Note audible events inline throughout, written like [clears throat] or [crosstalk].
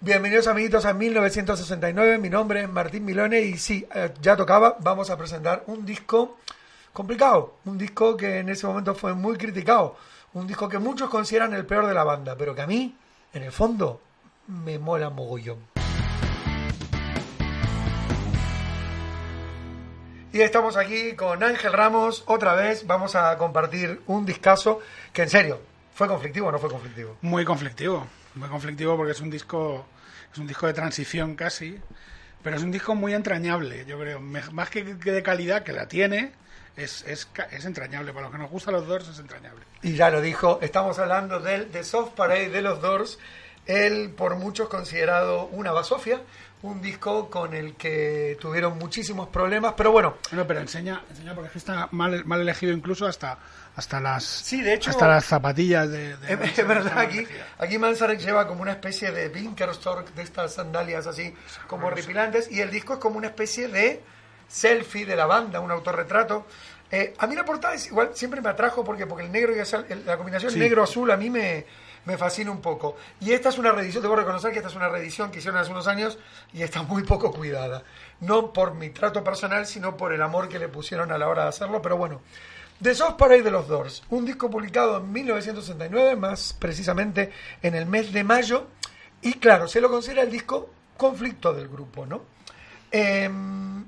Bienvenidos amiguitos a 1969, mi nombre es Martín Milone y sí, eh, ya tocaba, vamos a presentar un disco complicado, un disco que en ese momento fue muy criticado, un disco que muchos consideran el peor de la banda, pero que a mí, en el fondo, me mola mogollón. Y estamos aquí con Ángel Ramos, otra vez vamos a compartir un discazo que en serio, ¿fue conflictivo o no fue conflictivo? Muy conflictivo muy conflictivo porque es un disco es un disco de transición casi, pero es un disco muy entrañable, yo creo, más que de calidad que la tiene, es, es, es, entrañable. Para los que nos gustan los Doors, es entrañable. Y ya lo dijo, estamos hablando del The Soft Parade de los Doors, él por muchos considerado una basofia, un disco con el que tuvieron muchísimos problemas, pero bueno. No, pero enseña, enseña porque está mal, mal elegido incluso hasta hasta las sí, de hecho, hasta las zapatillas de, es, verdad aquí aquí Manzarek lleva como una especie de Binkerstork de estas sandalias así como horripilantes y el disco es como una especie de selfie de la banda un autorretrato. Eh, a mí la portada es igual siempre me atrajo porque porque el negro y la combinación negro azul a mí me me fascina un poco. Y esta es una reedición, debo reconocer que esta es una reedición que hicieron hace unos años y está muy poco cuidada. No por mi trato personal, sino por el amor que le pusieron a la hora de hacerlo, pero bueno. The Soft Parade de los Doors, un disco publicado en 1969, más precisamente en el mes de mayo, y claro, se lo considera el disco conflicto del grupo, ¿no? Em,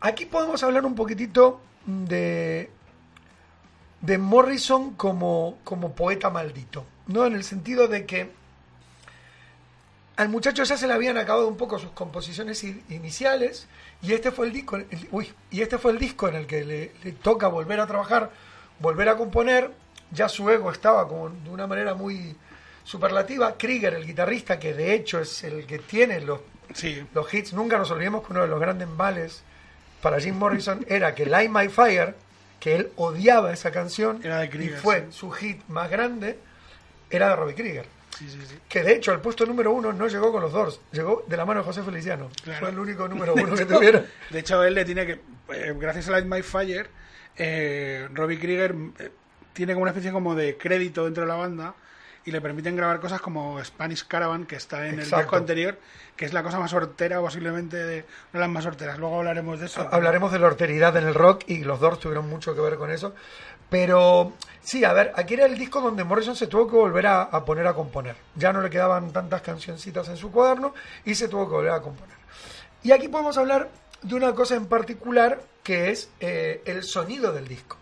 aquí podemos hablar un poquitito de, de Morrison como, como poeta maldito. ¿No? En el sentido de que al muchacho ya se le habían acabado un poco sus composiciones iniciales y este fue el disco, y este fue el disco en el que le, toca volver a trabajar, volver a componer. Ya su ego estaba como de una manera muy superlativa. Krieger, el guitarrista, que de hecho es el que tiene los, los hits, nunca nos olvidemos que uno de los grandes males para Jim Morrison [laughs] era que Light My Fire, que él odiaba esa canción, y fue su hit más grande era de Robbie Krieger. Que de hecho el puesto número uno no llegó con los Doors, llegó de la mano de José Feliciano. Fue el único número uno que tuvieron. De hecho, él le tiene que, eh, gracias a Light My Fire, eh, Robbie Krieger eh, tiene como una especie como de crédito dentro de la banda y le permiten grabar cosas como Spanish Caravan, que está en el disco anterior, que es la cosa más hortera, posiblemente de, una de las más horteras. Luego hablaremos de eso. Hablaremos de la horteridad en el rock y los Doors tuvieron mucho que ver con eso. Pero sí, a ver, aquí era el disco donde Morrison se tuvo que volver a, poner a componer. Ya no le quedaban tantas cancioncitas en su cuaderno y se tuvo que volver a componer. Y aquí podemos hablar de una cosa en particular que es eh, el sonido del disco.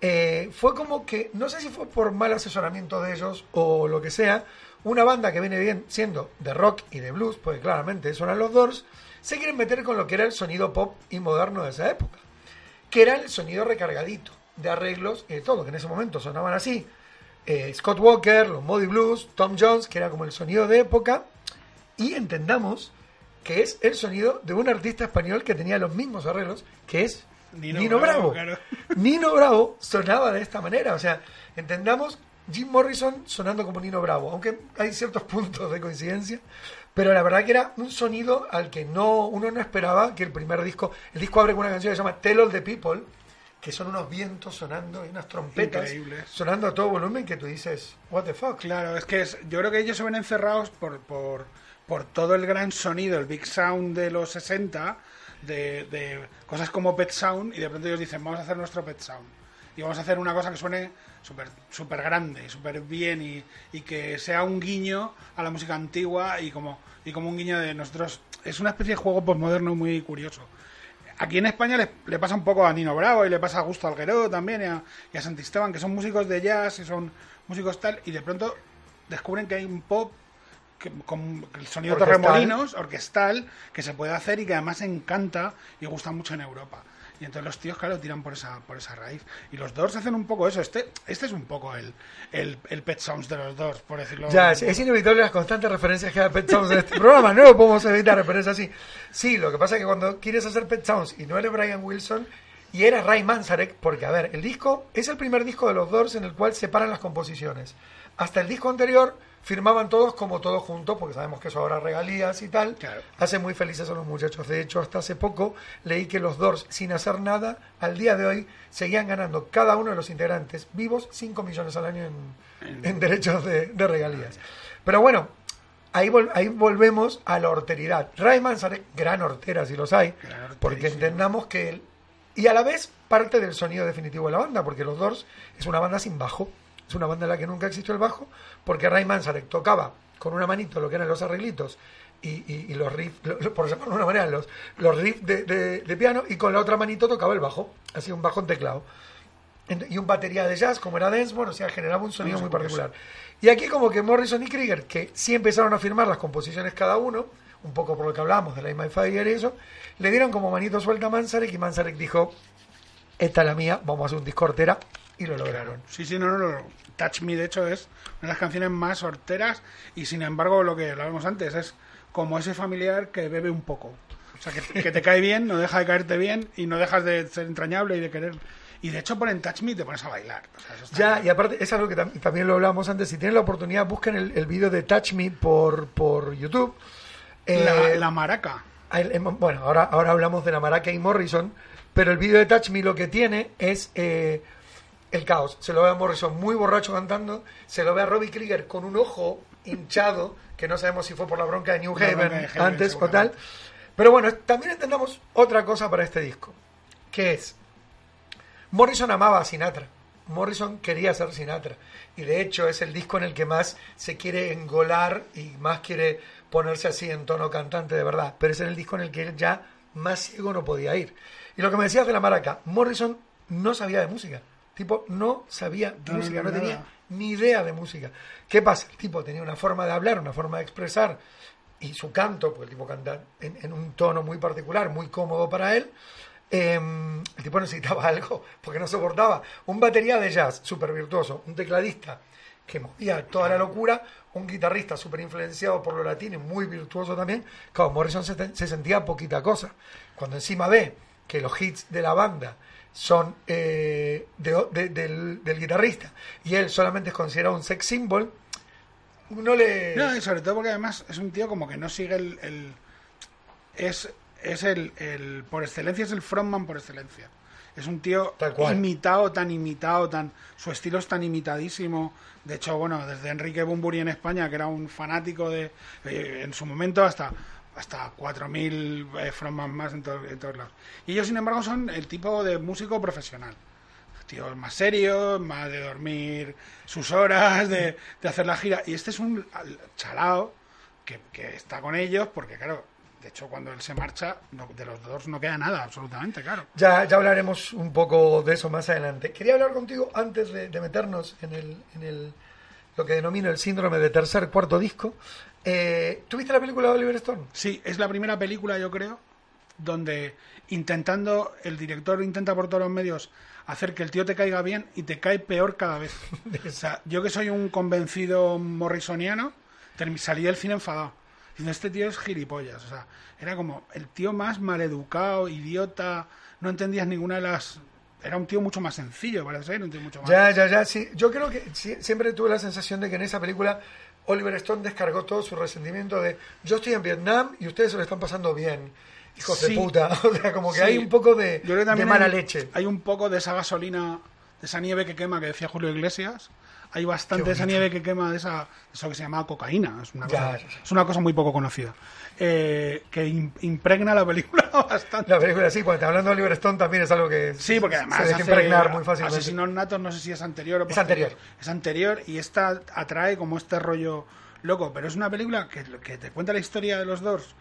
Eh, fue como que, no sé si fue por mal asesoramiento de ellos o lo que sea, una banda que viene bien siendo de rock y de blues, porque claramente eso eran los Doors, se quieren meter con lo que era el sonido pop y moderno de esa época, que era el sonido recargadito de arreglos y de todo, que en ese momento sonaban así. Eh, Scott Walker, los Muddy Blues, Tom Jones, que era como el sonido de época, y entendamos que es el sonido de un artista español que tenía los mismos arreglos, que es Nino, Bravo. [laughs] Nino Bravo sonaba de esta manera, o sea, entendamos Jim Morrison sonando como Nino Bravo, aunque hay ciertos puntos de coincidencia, pero la verdad que era un sonido al que no uno no esperaba que el primer disco, el disco abre con una canción que se llama Tell All the People, que son unos vientos sonando y unas trompetas sonando a todo volumen que tú dices, what the fuck. Claro, es que yo creo que ellos se ven encerrados por, por, por todo el gran sonido, el big sound de los 60, de, de cosas como Pet Sound, y de pronto ellos dicen, vamos a hacer nuestro Pet Sound. Y vamos a hacer una cosa que suene súper super grande, súper bien y, y, que sea un guiño a la música antigua y como, y como un guiño de nosotros. Es una especie de juego postmoderno muy curioso. Aquí en España le, pasa un poco a Nino Bravo y le pasa a Gusto Alguero también y a, y a Santisteban, que son músicos de jazz y son músicos tal, y de pronto descubren que hay un pop con el sonido torremolinos, orquestal, que se puede hacer y que además encanta y gusta mucho en Europa. Y entonces los tíos, claro, tiran por esa, por esa raíz. Y los Doors hacen un poco eso. Este, este es un poco el, el, el Pet Sounds de los Doors, por decirlo Ya, es, es inevitable las constantes referencias que da Pet Sounds en este programa. No lo podemos evitar referencias así. Sí, lo que pasa es que cuando quieres hacer Pet Sounds y no eres Brian Wilson y eres Ray Manzarek, porque a ver, el disco es el primer disco de los Doors en el cual separan las composiciones. Hasta el disco anterior firmaban todos como todos juntos, porque sabemos que eso ahora regalías y tal. Claro. Hace muy felices a los muchachos. De hecho, hasta hace poco leí que los Doors, sin hacer nada, al día de hoy seguían ganando cada uno de los integrantes vivos 5 millones al año en, en derechos de, de regalías. Pero bueno, ahí, vol- ahí volvemos a la horteridad. Ray Manzarek, gran hortera si los hay, porque entendamos que él, y a la vez parte del sonido definitivo de la banda, porque los Doors es una banda sin bajo, es una banda en la que nunca existió el bajo, porque Ray Manzarek tocaba con una manito lo que eran los arreglitos y, y- y los riffs, por llamarlo de una manera, los, los riffs de, de- de piano, y con la otra manito tocaba el bajo, así un bajo en teclado. Y un batería de jazz, como era Densmore, o sea, generaba un sonido muy particular. Y aquí como que Morrison y Krieger, que sí empezaron a firmar las composiciones cada uno, un poco por lo que hablamos de la My Fire y eso, le dieron como manito suelta a Manzarek y Manzarek dijo, esta es la mía, vamos a hacer un disco hortera, y lo lograron. Sí, sí, no, no, no. Touch Me, de hecho, es una de las canciones más horteras y, sin embargo, lo que hablábamos antes es como ese familiar que bebe un poco. O sea, que, [laughs] que te cae bien, no deja de caerte bien y no dejas de ser entrañable y de querer. Y, de hecho, ponen Touch Me y te pones a bailar. O sea, eso está Ya, bien. y aparte, es algo que tam- también lo hablábamos antes, si tienen la oportunidad, busquen el, el vídeo de Touch Me por, por YouTube. La, Eh, la maraca. El- em, Bueno, ahora, ahora hablamos de la Maraca y Morrison, pero el vídeo de Touch Me lo que tiene es eh, el caos. Se lo ve a Morrison muy borracho cantando, se lo ve a Robbie Krieger con un ojo hinchado, que no sabemos si fue por la bronca de New La Haven de antes o tal. Pero bueno, también entendamos otra cosa para este disco, que es, Morrison amaba a Sinatra. Morrison quería ser Sinatra. Y de hecho es el disco en el que más se quiere engolar y más quiere ponerse así en tono cantante de verdad. Pero es el disco en el que él ya más ciego no podía ir. Y lo que me decías de la maraca, Morrison no sabía de música. Tipo, no sabía No, música, no, no, tenía ni idea de música. ¿Qué pasa? El tipo tenía una forma de hablar, una forma de expresar y su canto, porque el tipo canta en, en un tono muy particular, muy cómodo para él. eh, el tipo necesitaba [laughs] algo porque no soportaba. Un batería de jazz súper virtuoso, un tecladista que movía toda la locura, un guitarrista súper influenciado por lo latino y muy virtuoso también. Claro, Morrison se, se sentía poquita cosa. Cuando encima ve que los hits de la banda son eh, de de- del, del guitarrista y él solamente es considerado un sex symbol, no le... No, y sobre todo porque además es un tío como que no sigue el... el- es es el, el- Por excelencia es el frontman por excelencia. Es un tío Tal cual. imitado, tan imitado, tan su estilo es tan imitadísimo. De hecho, bueno, desde Enrique Bumburi en España, que era un fanático de... eh, en su momento hasta hasta 4.000 eh, frontman más en, to- en todos lados. Y ellos, sin embargo, son el tipo de músico profesional tíos más serios, más de dormir sus horas, de, de hacer la gira. Y este es un al- chalao que, que está con ellos porque, claro, de hecho, cuando él se marcha, no- de los dos no queda nada, absolutamente, claro. Ya, ya hablaremos un poco de eso más adelante. Quería hablar contigo antes de, de meternos en el, en el lo que denomino el síndrome de tercer cuarto disco. Eh, ¿Tuviste la película de Oliver Stone? Sí, es la primera película, yo creo, donde intentando, el director intenta por todos los medios hacer que el tío te caiga bien y te cae peor cada vez. [laughs] O sea, yo que soy un convencido morrisoniano, salí del cine enfadado. Diciendo, este tío es gilipollas. O sea, era como el tío más maleducado, idiota, no entendías ninguna de las... Era un tío mucho más sencillo, parece ser, un tío mucho más... Ya, ya, ya, sí. Yo creo que sí- siempre tuve la sensación de que en esa película Oliver Stone descargó todo su resentimiento de yo estoy en Vietnam y ustedes se lo están pasando bien, hijos Sí. de puta. [laughs] O sea, como que Sí. hay un poco de, Yo creo que de también mala hay, leche. Hay un poco de esa gasolina, de esa nieve que quema que decía Julio Iglesias. Hay bastante de esa nieve que quema de esa, eso que se llama cocaína. Es una, Ya, cosa, es una cosa muy poco conocida. Eh, que im- impregna la película [laughs] bastante. La película sí, cuando está hablando de Oliver Stone también es algo que Sí, porque además se deja impregnar muy fácilmente. Asesinos Natos, no sé si es anterior o Es anterior. Es anterior y esta atrae como este rollo loco, pero es una película que, que te cuenta la historia de los dos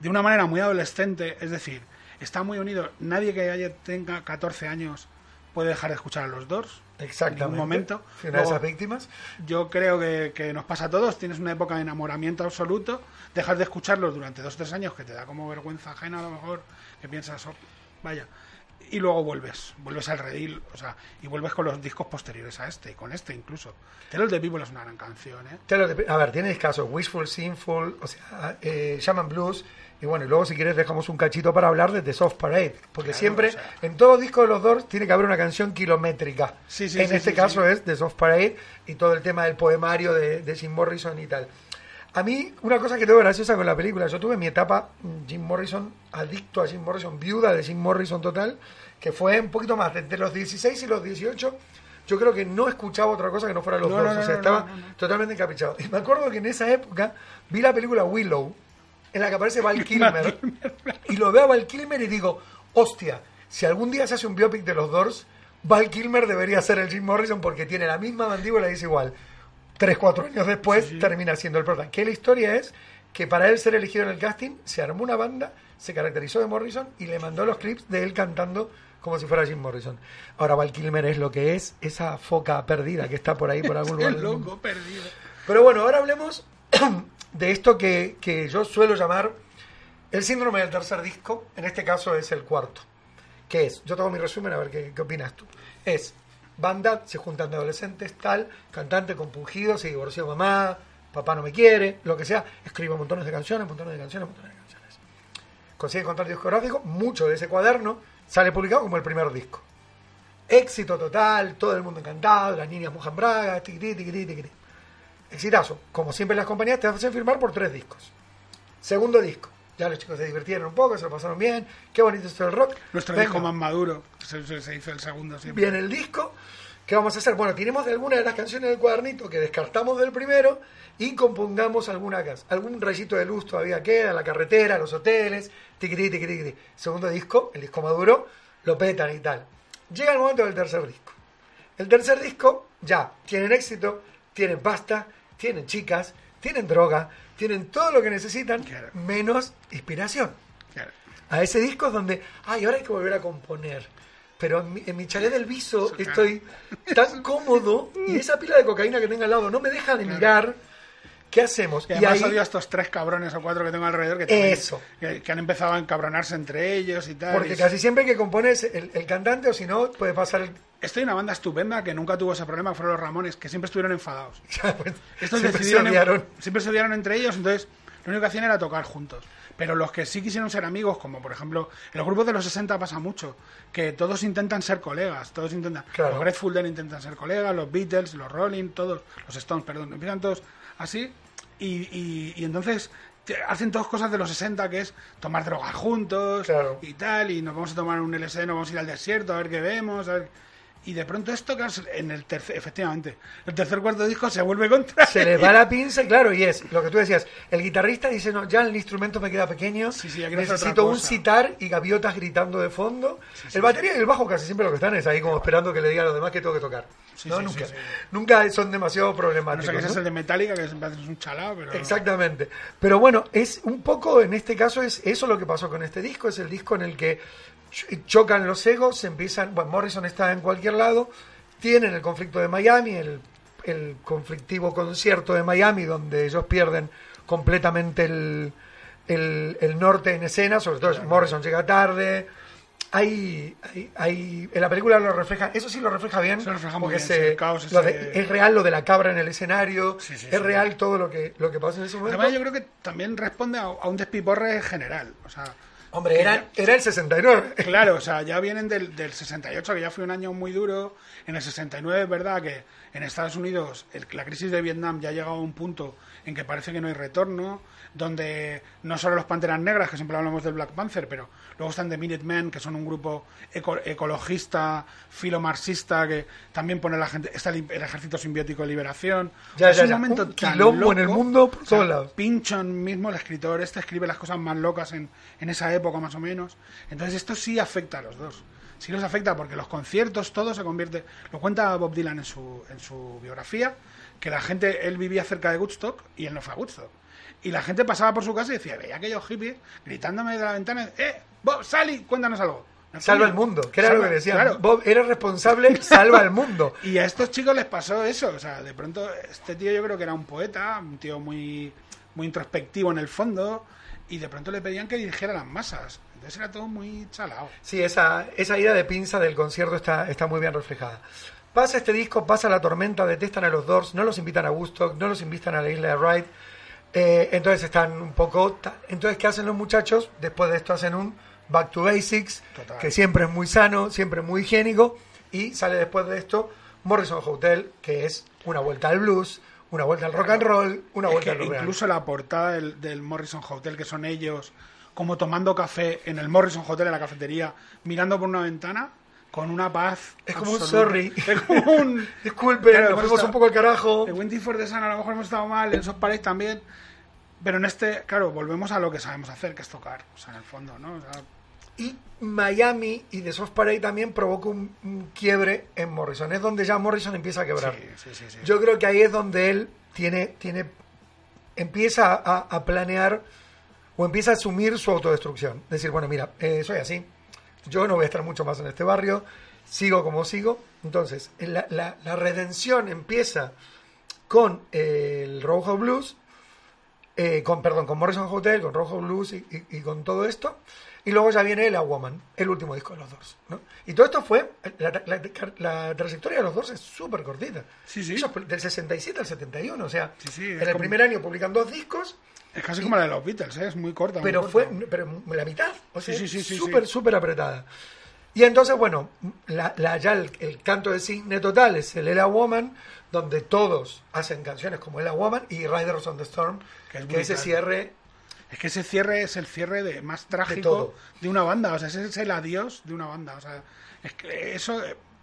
de una manera muy adolescente, es decir, está muy unido. Nadie que haya, tenga 14 años puede dejar de escuchar a los Doors. Exactamente. En ningún momento. Fui una de Luego, esas víctimas. yo creo que, que nos pasa a todos. Tienes una época de enamoramiento absoluto, dejas de escucharlos durante dos o tres años, que te da como vergüenza ajena a lo mejor, que piensas, "Oh, vaya. Y luego vuelves, vuelves al redil, o sea, y vuelves con los discos posteriores a este, y con este incluso. Tell of the People es una gran canción, ¿eh? Tell of the Pe- a ver, tienes casos, Wishful, Sinful, o sea, eh, Shaman Blues, y bueno, y luego si quieres dejamos un cachito para hablar de The Soft Parade, porque Claro, siempre, o sea. en todo disco de los Doors, tiene que haber una canción kilométrica. Sí, sí, en sí, este caso es The Soft Parade y todo el tema del poemario de, de Jim Morrison y tal. A mí, una cosa que tengo graciosa con la película, yo tuve mi etapa mm, Jim Morrison, adicto a Jim Morrison, viuda de Jim Morrison total, que fue un poquito más, entre los 16 y los 18, yo creo que no escuchaba otra cosa que no fuera los No, Doors, no, o sea, no, estaba totalmente encaprichado. Y me acuerdo que en esa época vi la película Willow, en la que aparece Val [laughs] Kilmer, y lo veo a Val Kilmer y digo, hostia, si algún día se hace un biopic de los Doors, Val Kilmer debería ser el Jim Morrison porque tiene la misma mandíbula y es igual. Tres, cuatro años después termina siendo el prota. Que la historia es que para él ser elegido en el casting, se armó una banda, se caracterizó de Morrison y le mandó los clips de él cantando como si fuera Jim Morrison. Ahora Val Kilmer es lo que es esa foca perdida que está por ahí, por [laughs] algún lugar. Loco perdido. Pero bueno, ahora hablemos [clears throat] de esto que, que yo suelo llamar el síndrome del tercer disco, en este caso es el cuarto. ¿Qué es? Yo tengo mi resumen, a ver qué, qué opinas tú. Es banda, se juntan de adolescentes, tal, cantante compungido, se divorció mamá, papá no me quiere, lo que sea, escribe montones de canciones, montones de canciones, montones de canciones. Consigue contrato discográfico, mucho de ese cuaderno sale publicado como el primer disco. Éxito total, todo el mundo encantado, las niñas mojan bragas, tiquití, tiquití, tiquití. Exitazo. Como siempre las compañías te hacen firmar por tres discos. Segundo disco. Ya los chicos se divirtieron un poco, se lo pasaron bien. Qué bonito es el rock. Nuestro Venga, disco más maduro, se, se- hizo el segundo siempre. Viene el disco. ¿Qué vamos a hacer? Bueno, tiremos de alguna de las canciones del cuadernito que descartamos del primero y compongamos alguna casa. Algún rayito de luz todavía queda, la carretera, los hoteles, tiquití, tiquití, tiquití. Segundo disco, el disco maduro, lo petan y tal. Llega el momento del tercer disco. El tercer disco, ya, tienen éxito, tienen pasta, tienen chicas, tienen droga, tienen todo lo que necesitan, Claro. menos inspiración. Claro. A ese disco es donde, ay, ahora hay que volver a componer. Pero en mi, en mi chalet del viso estoy tan cómodo y esa pila de cocaína que tengo al lado no me deja de mirar. ¿Qué hacemos? Y Y, además ahí, odio a estos tres cabrones o cuatro que tengo alrededor que, también- Eso. que, que han empezado a encabronarse entre ellos y tal. porque y- casi siempre que compones el, el cantante o si no, puede pasar el... Estoy en una banda estupenda que nunca tuvo ese problema, fueron los Ramones, que siempre estuvieron enfadados. [laughs] pues, Estos siempre se odiaron. siempre se odiaron entre ellos, entonces lo único que hacían era tocar juntos. Pero los que sí quisieron ser amigos, como por ejemplo, en los grupos de los 60 pasa mucho, que todos intentan ser colegas, todos intentan, Claro. los Grateful Dead intentan ser colegas, los Beatles, los Rolling, todos, los Stones, perdón, empiezan todos así, y, y- y entonces hacen todas cosas de los 60, que es tomar drogas juntos Claro. y tal, y nos vamos a tomar un LSD, nos vamos a ir al desierto a ver qué vemos, a ver... Y de pronto esto, en el tercer, efectivamente, el tercer cuarto disco se vuelve contra Se les va la pinza, claro, y es lo que tú decías. El guitarrista dice, no, ya el instrumento me queda pequeño, Sí, sí, necesito un cosa". citar y gaviotas gritando de fondo. el batería y el bajo casi siempre lo que están es ahí como esperando que le diga a los demás que tengo que tocar. Sí, no, sí, nunca, sí, sí. nunca son demasiado A no problemáticos. ser que ¿no? es el de Metallica, que haces un chalao, pero... Exactamente. Pero bueno, es un poco, en este caso, es eso lo que pasó con este disco. Es el disco en el que chocan los egos, se empiezan. Bueno, Morrison está en cualquier lado. Tienen el conflicto de Miami, el, el conflictivo concierto de Miami, donde ellos pierden completamente el, el, el norte en escena. Sobre todo, Morrison llega tarde. Hay, hay, hay- en la película lo refleja, eso sí lo refleja bien, lo refleja porque bien, se- sí, el caos lo ese de- es real lo de la cabra en el escenario, Sí, sí, es sí. real todo lo que, lo que pasa en ese momento. Además, yo creo que también responde a, a un despiporre general. O sea, Hombre, era, era el 69. [laughs] claro, o sea, ya vienen del, del 68, que ya fue un año muy duro. En el 69 es verdad que en Estados Unidos el- la crisis de Vietnam ya ha llegado a un punto en que parece que no hay retorno, donde no solo los Panteras Negras, que siempre hablamos del Black Panther, pero luego están The Minutemen, que son un grupo eco- ecologista, filomarxista, que también pone la gente, está el, el Ejército Simbiótico de Liberación. Ya, es ya, un ya. momento Un tan quilombo en el loco. mundo por O sea. Pinchon mismo, el escritor este, escribe las cosas más locas en, en esa época más o menos. Entonces esto sí afecta a los dos. Sí los afecta porque los conciertos, todo se convierte... Lo cuenta Bob Dylan en su, en su biografía, que la gente, él vivía cerca de Woodstock y él no fue a Woodstock. Y la gente pasaba por su casa y decía, veía aquellos hippies gritándome de la ventana, ¡eh, Bob, Sally, cuéntanos algo! Salva el mundo, que era Salva- lo que decían. claro. Bob, eres responsable, [laughs] salva el mundo. Y a estos chicos les pasó eso, o sea, de pronto este tío yo creo que era un poeta, un tío muy, muy introspectivo en el fondo, y de pronto le pedían que dirigiera las masas. Entonces era todo muy chalado. Sí, esa, esa ida de pinza del concierto está, está muy bien reflejada. Pasa este disco, pasa la tormenta, detestan a los Doors, no los invitan a Woodstock, no los invitan a la isla de Ride. Eh, entonces están un poco... Entonces, ¿qué hacen los muchachos? Después de esto hacen un Back to Basics, Total. que siempre es muy sano, siempre muy higiénico. Y sale después de esto Morrison Hotel, que es una vuelta al blues, una vuelta al rock and roll, una Es vuelta que al rock incluso la portada del, del Morrison Hotel, que son ellos como tomando café en el Morrison Hotel, en la cafetería, mirando por una ventana, con una paz. Es como un sorry. [laughs] Es como un. [laughs] Disculpe, Claro, nos fuimos un poco al carajo. En Winty for the Sun a lo mejor hemos estado mal, en Soft Parade también. Pero en este, claro, volvemos a lo que sabemos hacer, que es tocar. O sea, en el fondo, ¿no? O sea, Y Miami y The Soft Parade también provoca un, un quiebre en Morrison. Es donde ya Morrison empieza a quebrar. sí, sí, sí, sí. Yo creo que ahí es donde él tiene, tiene empieza a, a planear o empieza a asumir su autodestrucción. Decir, bueno, mira, eh, soy así. Yo no voy a estar mucho más en este barrio. Sigo como sigo. Entonces, la, la- la redención empieza con eh, el Rojo Blues, eh, con, perdón, con Morrison Hotel, con Rojo Blues y, y- y con todo esto. Y luego ya viene La Woman, el último disco de los Doors. ¿no? Y todo esto fue, la, la- la trayectoria de los Doors es súper cortita. Sí, sí. Ellos, del 67 al 71, o sea, Sí, sí, en el como- primer año publican dos discos, Es casi como la de los Beatles, ¿eh? es muy corta. muy pero corta. fue pero la mitad, o sea, Sí, sí, sí, sí, súper, sí. súper apretada. Y entonces, bueno, la, la- ya el, el canto de cisne total es el Ella Woman, donde todos hacen canciones como Ella Woman y Riders on the Storm, Que es que ese cierre Es que ese cierre es el cierre de más trágico todo. de, una banda. O sea, ese es el adiós de una banda. O sea, es que eso,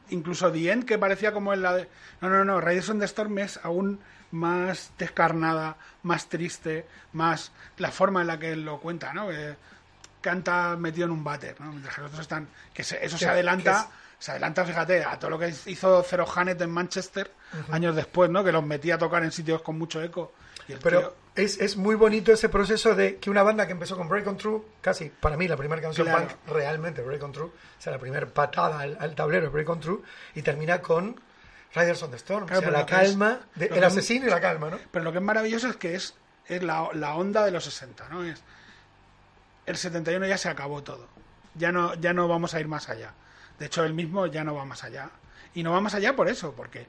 incluso The End, que parecía como en la de. No, no, no. Riders on the Storm es aún más descarnada, más triste, más la forma en la que él lo cuenta, ¿no? Que canta metido en un váter, ¿no? Mientras que los otros están. Que se- eso se adelanta. Se adelanta, fíjate, a todo lo que hizo Zero Hanet en Manchester años después, ¿no? Que los metía a tocar en sitios con mucho eco. Y el tío- Pero es, es muy bonito ese proceso de que una banda que empezó con Break on True, casi para mí la primera canción Claro. punk realmente Break on True, o sea, la primera patada al, al tablero de Break on True, y termina con Riders on the Storm, Claro, o sea, pero la es- calma, de- el es- asesino y la calma, ¿no? Pero lo que es maravilloso es que es, es la, la onda de los 60, ¿no? Es, el 71 ya se acabó todo. Ya no, ya no vamos a ir más allá. De hecho, él mismo ya no va más allá. Y no va más allá por eso, porque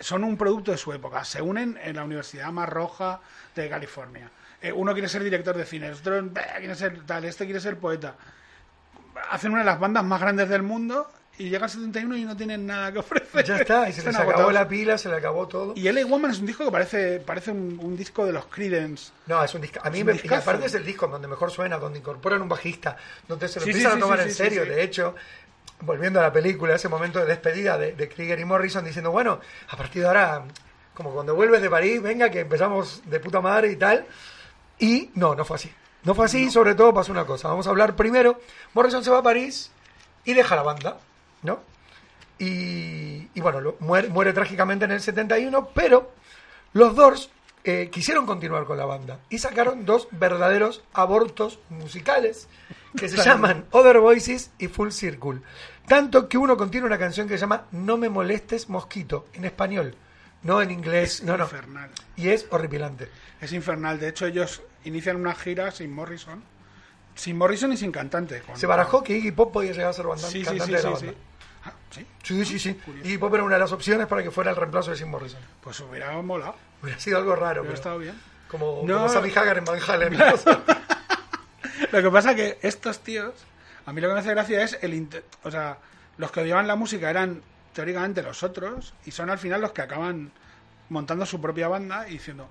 son un producto de su época. Se unen en la Universidad más roja de California. Eh, uno quiere ser director de cine, otro "Bah, quiere ser tal, este quiere ser poeta. Hacen una de las bandas más grandes del mundo y llega el 71 y no tienen nada que ofrecer. Ya está, y se les acabó la pila, se le acabó todo. Y LA Woman es un disco que parece, parece un, un disco de los Creedence. No, es un disco. A mí me, y aparte es el disco donde mejor suena, donde incorporan un bajista, donde se lo Sí, empiezan sí, a tomar sí, en serio. De hecho, volviendo a la película, ese momento de despedida de, de Krieger y Morrison diciendo, bueno, a partir de ahora, como cuando vuelves de París, venga, que empezamos de puta madre y tal. Y no, no fue así. No fue así, sobre todo pasó una cosa. Vamos a hablar primero. Morrison se va a París y deja la banda, ¿no? Y, y bueno, lo- muere, muere trágicamente en el 71, pero los Doors eh, quisieron continuar con la banda y sacaron dos verdaderos abortos musicales que se llaman Other Voices y Full Circle. Tanto que uno contiene una canción que se llama No me molestes mosquito, en español, no en inglés, no, no. infernal. Y es horripilante. Es infernal. De hecho, ellos inician una gira sin Morrison. Sin Morrison y sin cantante. con- Se barajó que Iggy Pop podía llegar a ser Sí, cantante sí, de la banda. Ah, ¿sí? Sí, sí, sí. Iggy Pop era una de las opciones para que fuera el reemplazo de Jim Morrison. Pues hubiera molado. Hubiera sido algo raro, Hubiera pero estado bien. como, No. como Sammy Hagar en Van Halen. [laughs] Lo que pasa que estos tíos, a mí lo que me hace gracia es el... O sea, los que odiaban la música eran teóricamente los otros y son al final los que acaban montando su propia banda y diciendo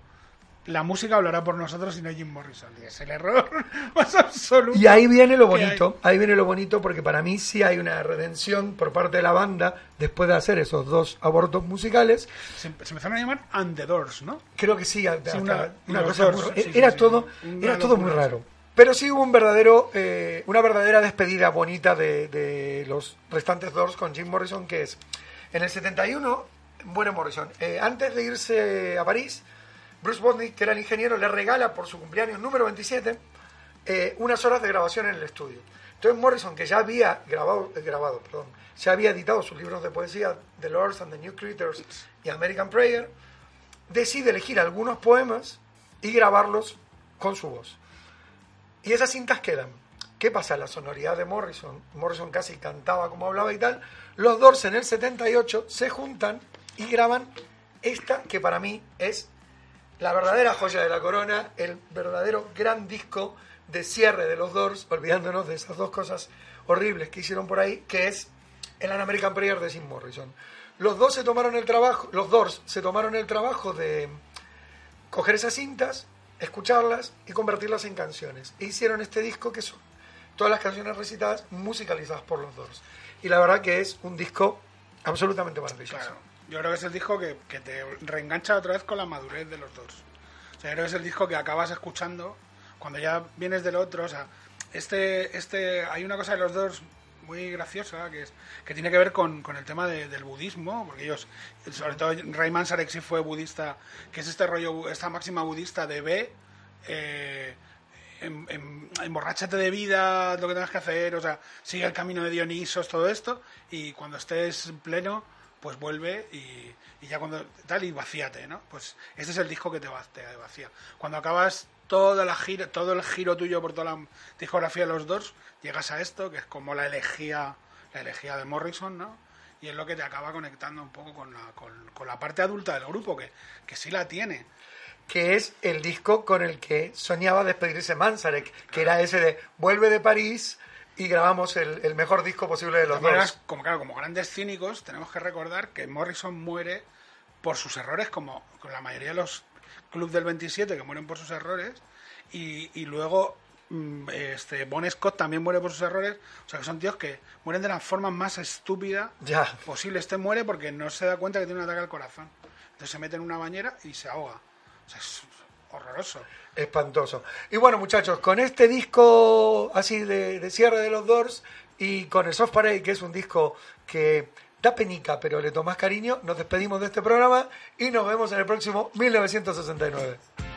la música hablará por nosotros y no Jim Morrison. Y es el error [laughs] más absoluto. Y ahí viene lo bonito, ahí viene lo bonito porque para mí sí hay una redención por parte de la banda después de hacer esos dos abortos musicales. Se, se empezaron a llamar And the Doors, ¿no? Creo que sí, hasta- una- una los cosa Doors, muy- sí, sí, era sí, todo, era todo muy raro. Pero sí hubo un verdadero, eh, una verdadera despedida bonita de, de los restantes Doors con Jim Morrison, que es en el 71 muere Morrison. Eh, antes de irse a París, Bruce Bodney, que era el ingeniero, le regala por su cumpleaños número 27 eh, unas horas de grabación en el estudio. Entonces Morrison, que ya había grabado, eh, grabado perdón, ya había editado sus libros de poesía, The Lords and the New Creatures y American Prayer, decide elegir algunos poemas y grabarlos con su voz. Y esas cintas quedan. ¿Qué pasa? La sonoridad de Morrison, Morrison casi cantaba como hablaba y tal. Los Doors en el 78 se juntan y graban esta que para mí es la verdadera joya de la corona, el verdadero gran disco de cierre de los Doors, olvidándonos de esas dos cosas horribles que hicieron por ahí, que es el An American Prayer de Jim Morrison. Los dos se tomaron el trabajo, los Doors se tomaron el trabajo de coger esas cintas, escucharlas y convertirlas en canciones. E hicieron este disco que son todas las canciones recitadas musicalizadas por los Doors. Y la verdad que es un disco absolutamente maravilloso. Yo creo que es el disco que, que te reengancha otra vez con la madurez de los Doors. O sea, yo creo que es el disco que acabas escuchando cuando ya vienes del otro. O sea, este, este, hay una cosa de los Doors muy graciosa que es que tiene que ver con, con el tema de- del budismo porque ellos sobre todo Ray Manzarek sí fue budista que es este rollo esta máxima budista de ve eh, em- em- emborráchate de vida lo que tengas que hacer o sea sigue el camino de Dionisos todo esto y cuando estés en pleno pues vuelve y, y ya cuando tal y vacíate no pues este es el disco que te, va- te vacía. Cuando acabas toda la gira todo el giro tuyo por toda la discografía de los dos llegas a esto que es como la elegía la elegía de Morrison no y es lo que te acaba conectando un poco con la, con, con la parte adulta del grupo que, que sí la tiene. Que es el disco con el que soñaba despedirse Manzarek, que era ese de vuelve de París y grabamos el, el mejor disco posible de los dos. como claro, como grandes cínicos, tenemos que recordar que Morrison muere por sus errores, como con la mayoría de los clubs del 27 que mueren por sus errores, y, y luego mm, este Bon Scott también muere por sus errores, o sea que son tíos que mueren de la forma más estúpida Ya. posible. Este muere porque no se da cuenta que tiene un ataque al corazón. Entonces se mete en una bañera y se ahoga. O sea, es horroroso. Espantoso. Y bueno, muchachos, con este disco así de, cierre de los Doors y con el Soft Parade, que es un disco que da penica, pero le tomás cariño, nos despedimos de este programa y nos vemos en el próximo 1969.